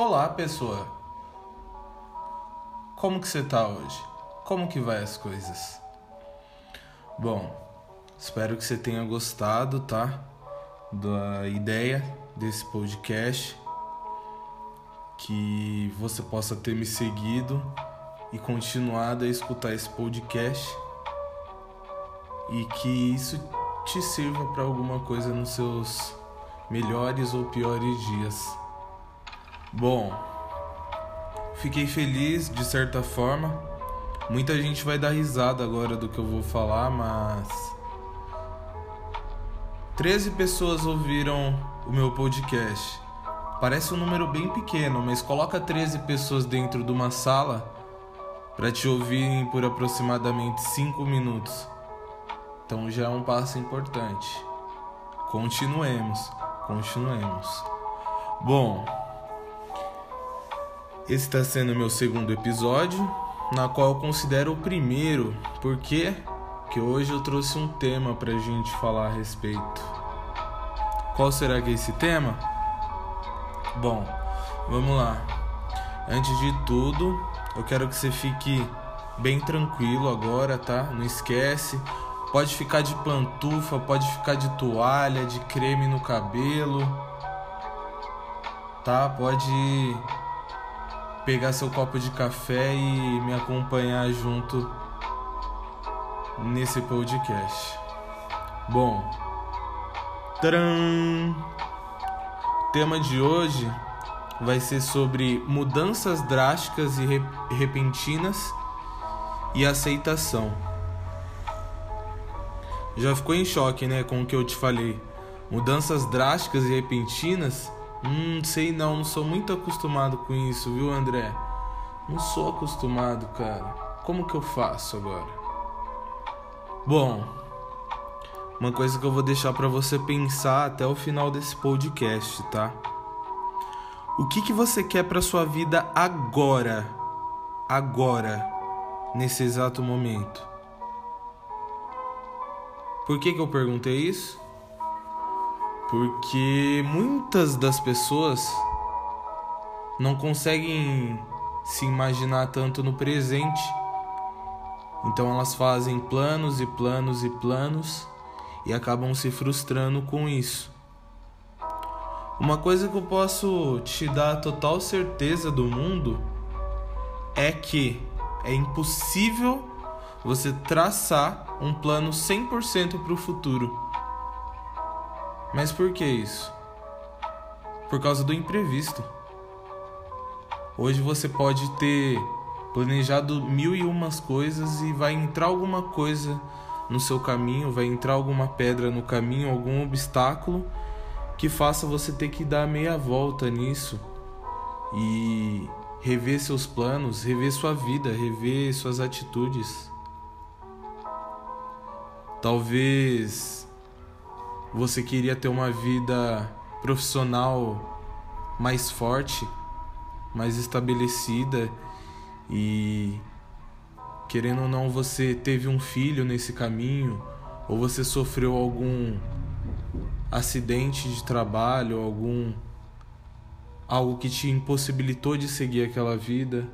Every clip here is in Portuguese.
Olá, pessoa. Como que você tá hoje? Como que vai as coisas? Bom, espero que você tenha gostado, tá? Da ideia desse podcast. Que você possa ter me seguido e continuado a escutar esse podcast. E que isso te sirva para alguma coisa nos seus melhores ou piores dias. Bom, fiquei feliz de certa forma. Muita gente vai dar risada agora do que eu vou falar, mas 13 pessoas ouviram o meu podcast. Parece um número bem pequeno, mas coloca 13 pessoas dentro de uma sala para te ouvirem por aproximadamente 5 minutos. Então já é um passo importante. Continuemos, continuemos. Bom, esse está sendo meu segundo episódio, na qual eu considero o primeiro, porque que hoje eu trouxe um tema para a gente falar a respeito. Qual será que é esse tema? Bom, vamos lá. Antes de tudo, eu quero que você fique bem tranquilo agora, tá? Não esquece. Pode ficar de pantufa, pode ficar de toalha, de creme no cabelo. Tá? Pode pegar seu copo de café e me acompanhar junto nesse podcast. Bom, tcharam! O tema de hoje vai ser sobre mudanças drásticas e repentinas e aceitação. Já ficou em choque, né, com o que eu te falei? Mudanças drásticas e repentinas Hum, sei não, não sou muito acostumado com isso, viu, André? Não sou acostumado, cara. Como que eu faço agora? Bom, uma coisa que eu vou deixar para você pensar até o final desse podcast, tá? O que que você quer para sua vida agora? Agora, nesse exato momento. Por que que eu perguntei isso? Porque muitas das pessoas não conseguem se imaginar tanto no presente. Então elas fazem planos e planos e planos e acabam se frustrando com isso. Uma coisa que eu posso te dar total certeza do mundo é que é impossível você traçar um plano 100% para o futuro. Mas por que isso? Por causa do imprevisto. Hoje você pode ter planejado mil e umas coisas e vai entrar alguma coisa no seu caminho, vai entrar alguma pedra no caminho, algum obstáculo que faça você ter que dar meia volta nisso e rever seus planos, rever sua vida, rever suas atitudes. Talvez você queria ter uma vida profissional mais forte, mais estabelecida e querendo ou não você teve um filho nesse caminho ou você sofreu algum acidente de trabalho, algum algo que te impossibilitou de seguir aquela vida.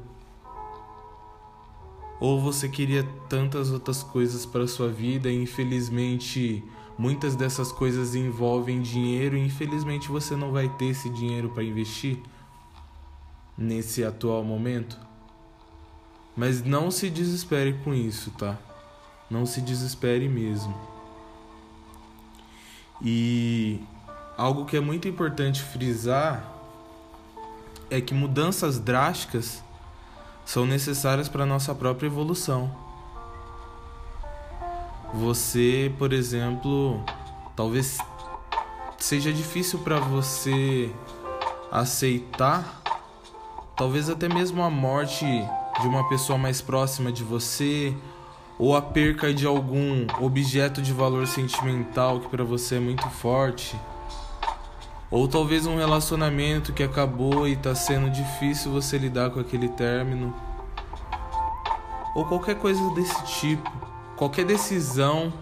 Ou você queria tantas outras coisas para sua vida e infelizmente Muitas dessas coisas envolvem dinheiro e infelizmente você não vai ter esse dinheiro para investir nesse atual momento. Mas não se desespere com isso, tá? Não se desespere mesmo. E algo que é muito importante frisar é que mudanças drásticas são necessárias para nossa própria evolução. Você, por exemplo, talvez seja difícil para você aceitar, talvez até mesmo a morte de uma pessoa mais próxima de você ou a perca de algum objeto de valor sentimental que para você é muito forte. Ou talvez um relacionamento que acabou e está sendo difícil você lidar com aquele término. Ou qualquer coisa desse tipo qualquer decisão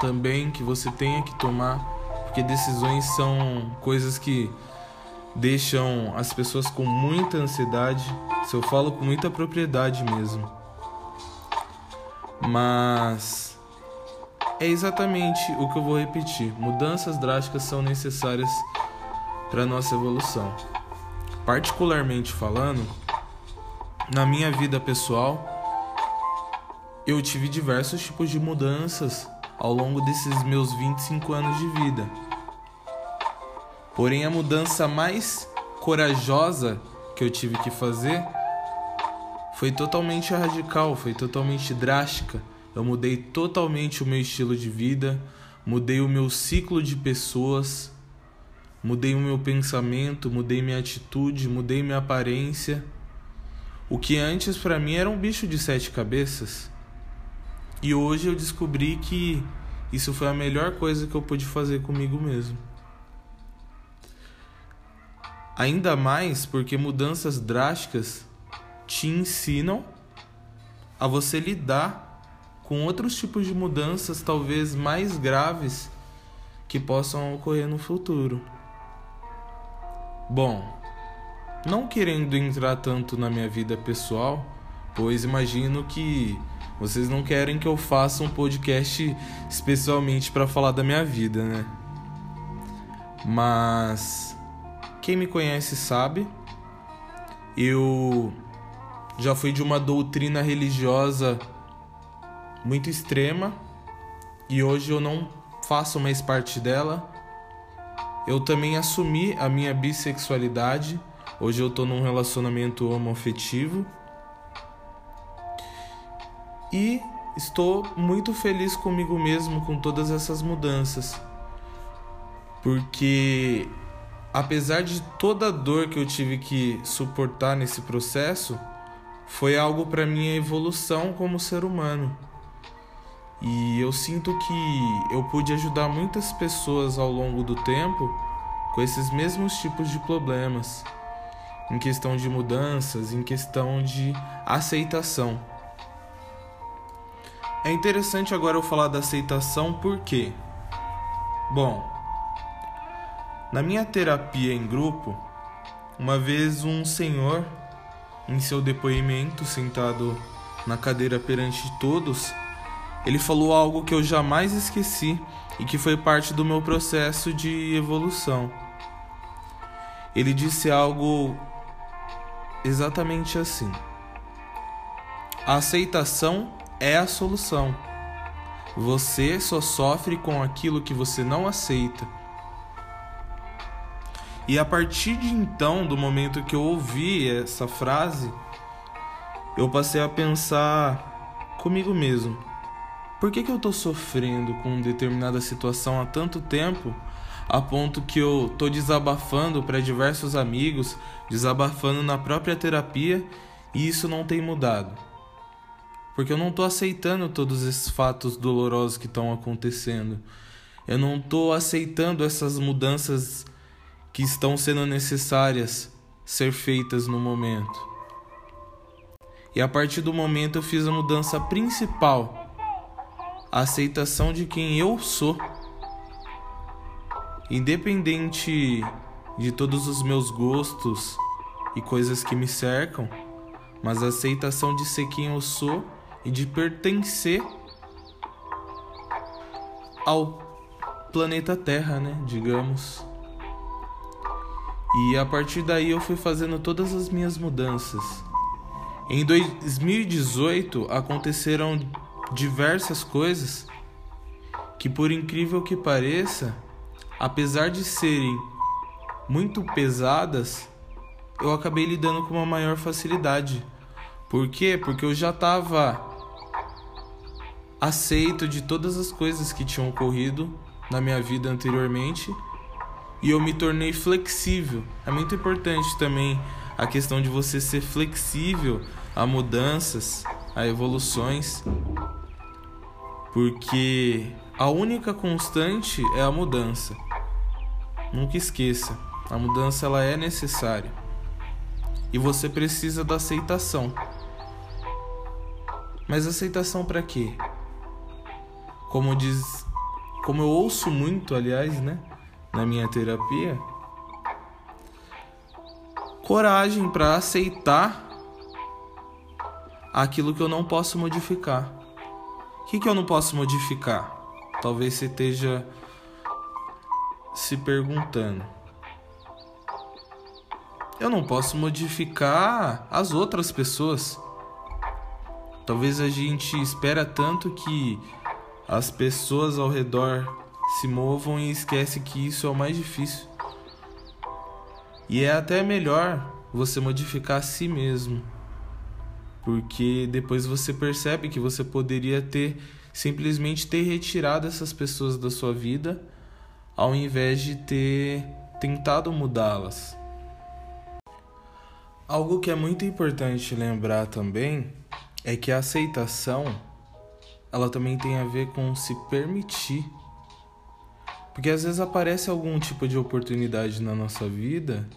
também que você tenha que tomar, porque decisões são coisas que deixam as pessoas com muita ansiedade. Se eu falo com muita propriedade mesmo. Mas é exatamente o que eu vou repetir. Mudanças drásticas são necessárias para nossa evolução. Particularmente falando, na minha vida pessoal, eu tive diversos tipos de mudanças ao longo desses meus 25 anos de vida. Porém, a mudança mais corajosa que eu tive que fazer foi totalmente radical, foi totalmente drástica. Eu mudei totalmente o meu estilo de vida, mudei o meu ciclo de pessoas, mudei o meu pensamento, mudei minha atitude, mudei minha aparência. O que antes para mim era um bicho de sete cabeças. E hoje eu descobri que isso foi a melhor coisa que eu pude fazer comigo mesmo. Ainda mais porque mudanças drásticas te ensinam a você lidar com outros tipos de mudanças, talvez mais graves, que possam ocorrer no futuro. Bom, não querendo entrar tanto na minha vida pessoal, pois imagino que vocês não querem que eu faça um podcast especialmente para falar da minha vida, né? Mas quem me conhece sabe, eu já fui de uma doutrina religiosa muito extrema e hoje eu não faço mais parte dela. Eu também assumi a minha bissexualidade. Hoje eu tô num relacionamento homoafetivo. E estou muito feliz comigo mesmo com todas essas mudanças. Porque apesar de toda a dor que eu tive que suportar nesse processo, foi algo para minha evolução como ser humano. E eu sinto que eu pude ajudar muitas pessoas ao longo do tempo com esses mesmos tipos de problemas, em questão de mudanças, em questão de aceitação. É interessante agora eu falar da aceitação porque, bom, na minha terapia em grupo, uma vez um senhor em seu depoimento, sentado na cadeira perante todos, ele falou algo que eu jamais esqueci e que foi parte do meu processo de evolução. Ele disse algo exatamente assim: A aceitação é a solução. Você só sofre com aquilo que você não aceita. E a partir de então, do momento que eu ouvi essa frase, eu passei a pensar comigo mesmo: por que, que eu estou sofrendo com determinada situação há tanto tempo, a ponto que eu estou desabafando para diversos amigos, desabafando na própria terapia e isso não tem mudado? Porque eu não estou aceitando todos esses fatos dolorosos que estão acontecendo. Eu não estou aceitando essas mudanças que estão sendo necessárias ser feitas no momento. E a partir do momento eu fiz a mudança principal, a aceitação de quem eu sou. Independente de todos os meus gostos e coisas que me cercam, mas a aceitação de ser quem eu sou e de pertencer ao planeta Terra, né, digamos. E a partir daí eu fui fazendo todas as minhas mudanças. Em 2018 aconteceram diversas coisas que, por incrível que pareça, apesar de serem muito pesadas, eu acabei lidando com uma maior facilidade. Por quê? Porque eu já estava aceito de todas as coisas que tinham ocorrido na minha vida anteriormente e eu me tornei flexível. É muito importante também a questão de você ser flexível a mudanças, a evoluções, porque a única constante é a mudança. Nunca esqueça, a mudança ela é necessária. E você precisa da aceitação. Mas aceitação para quê? Como diz, como eu ouço muito, aliás, né? na minha terapia, coragem para aceitar aquilo que eu não posso modificar. O que, que eu não posso modificar? Talvez você esteja se perguntando. Eu não posso modificar as outras pessoas. Talvez a gente espera tanto que as pessoas ao redor se movam e esquece que isso é o mais difícil. E é até melhor você modificar a si mesmo. Porque depois você percebe que você poderia ter simplesmente ter retirado essas pessoas da sua vida ao invés de ter tentado mudá-las. Algo que é muito importante lembrar também é que a aceitação ela também tem a ver com se permitir. Porque às vezes aparece algum tipo de oportunidade na nossa vida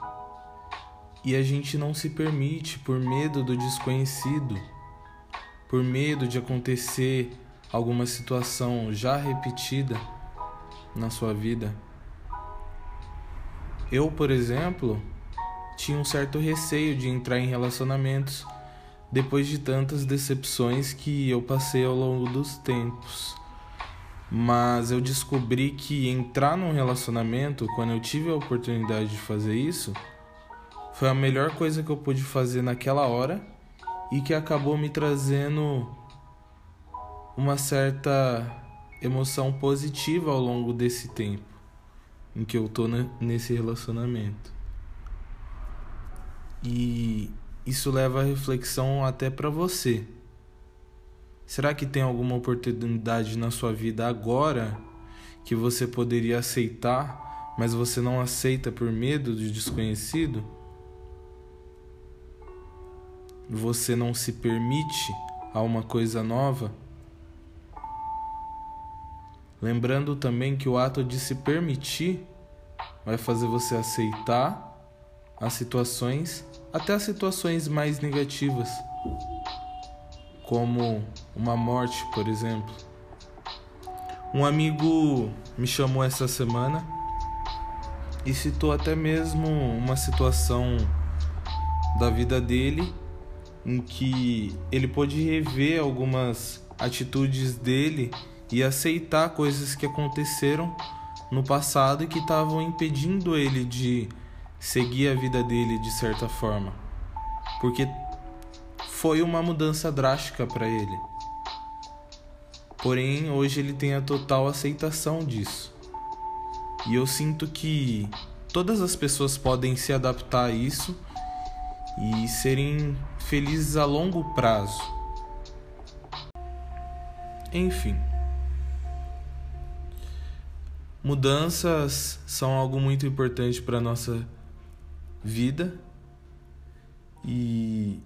e a gente não se permite por medo do desconhecido, por medo de acontecer alguma situação já repetida na sua vida. Eu, por exemplo, tinha um certo receio de entrar em relacionamentos depois de tantas decepções que eu passei ao longo dos tempos. Mas eu descobri que entrar num relacionamento, quando eu tive a oportunidade de fazer isso, foi a melhor coisa que eu pude fazer naquela hora e que acabou me trazendo uma certa emoção positiva ao longo desse tempo em que eu tô nesse relacionamento. E isso leva a reflexão até para você. Será que tem alguma oportunidade na sua vida agora que você poderia aceitar, mas você não aceita por medo de desconhecido? Você não se permite a uma coisa nova? Lembrando também que o ato de se permitir vai fazer você aceitar as situações até as situações mais negativas, como uma morte, por exemplo. Um amigo me chamou essa semana e citou até mesmo uma situação da vida dele em que ele pôde rever algumas atitudes dele e aceitar coisas que aconteceram no passado e que estavam impedindo ele de seguir a vida dele de certa forma, porque foi uma mudança drástica para ele. Porém, hoje ele tem a total aceitação disso. E eu sinto que todas as pessoas podem se adaptar a isso e serem felizes a longo prazo. Enfim. Mudanças são algo muito importante para nossa vida e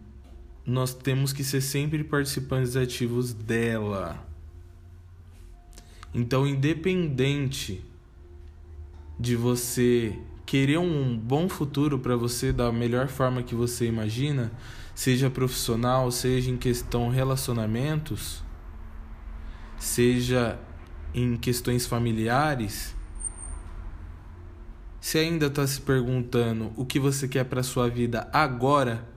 nós temos que ser sempre participantes ativos dela. Então, independente de você querer um bom futuro para você da melhor forma que você imagina, seja profissional, seja em questão relacionamentos, seja em questões familiares, se ainda está se perguntando o que você quer para sua vida agora,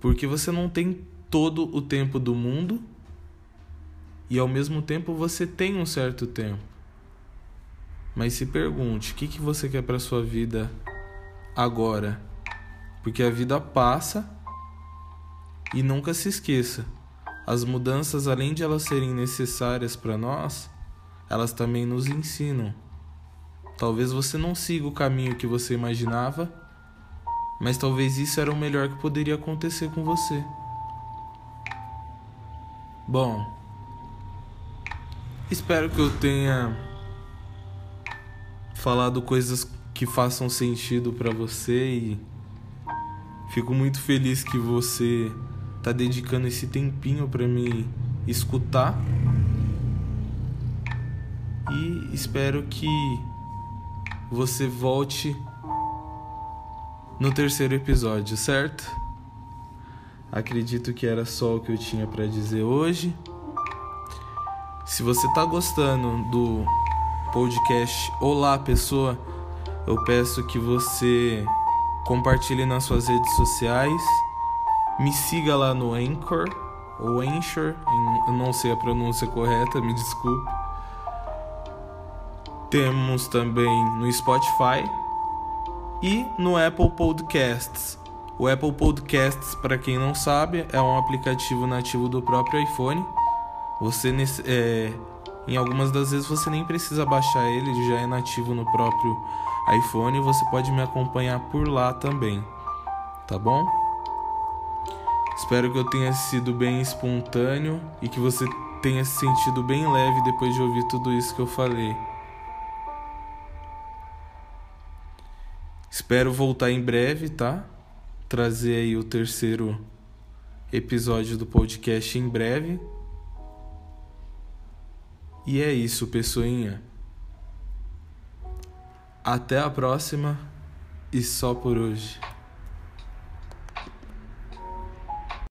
porque você não tem todo o tempo do mundo e ao mesmo tempo você tem um certo tempo. Mas se pergunte, o que, que você quer para sua vida agora? Porque a vida passa e nunca se esqueça, as mudanças além de elas serem necessárias para nós, elas também nos ensinam. Talvez você não siga o caminho que você imaginava, mas talvez isso era o melhor que poderia acontecer com você. Bom, espero que eu tenha falado coisas que façam sentido para você e fico muito feliz que você tá dedicando esse tempinho para me escutar. E espero que você volte no terceiro episódio, certo? Acredito que era só o que eu tinha para dizer hoje. Se você tá gostando do podcast Olá Pessoa, Eu peço que você compartilhe nas suas redes sociais, me siga lá no Anchor ou Anchor, eu não sei a pronúncia correta, me desculpe. Temos também no Spotify e no Apple Podcasts. O Apple Podcasts, para quem não sabe, é um aplicativo nativo do próprio iPhone. Você é, em algumas das vezes você nem precisa baixar ele, ele já é nativo no próprio iPhone. Você pode me acompanhar por lá também, tá bom? Espero que eu tenha sido bem espontâneo e que você tenha se sentido bem leve depois de ouvir tudo isso que eu falei. Espero voltar em breve, tá? Trazer aí o terceiro episódio do podcast em breve. E é isso, pessoinha. Até a próxima e só por hoje.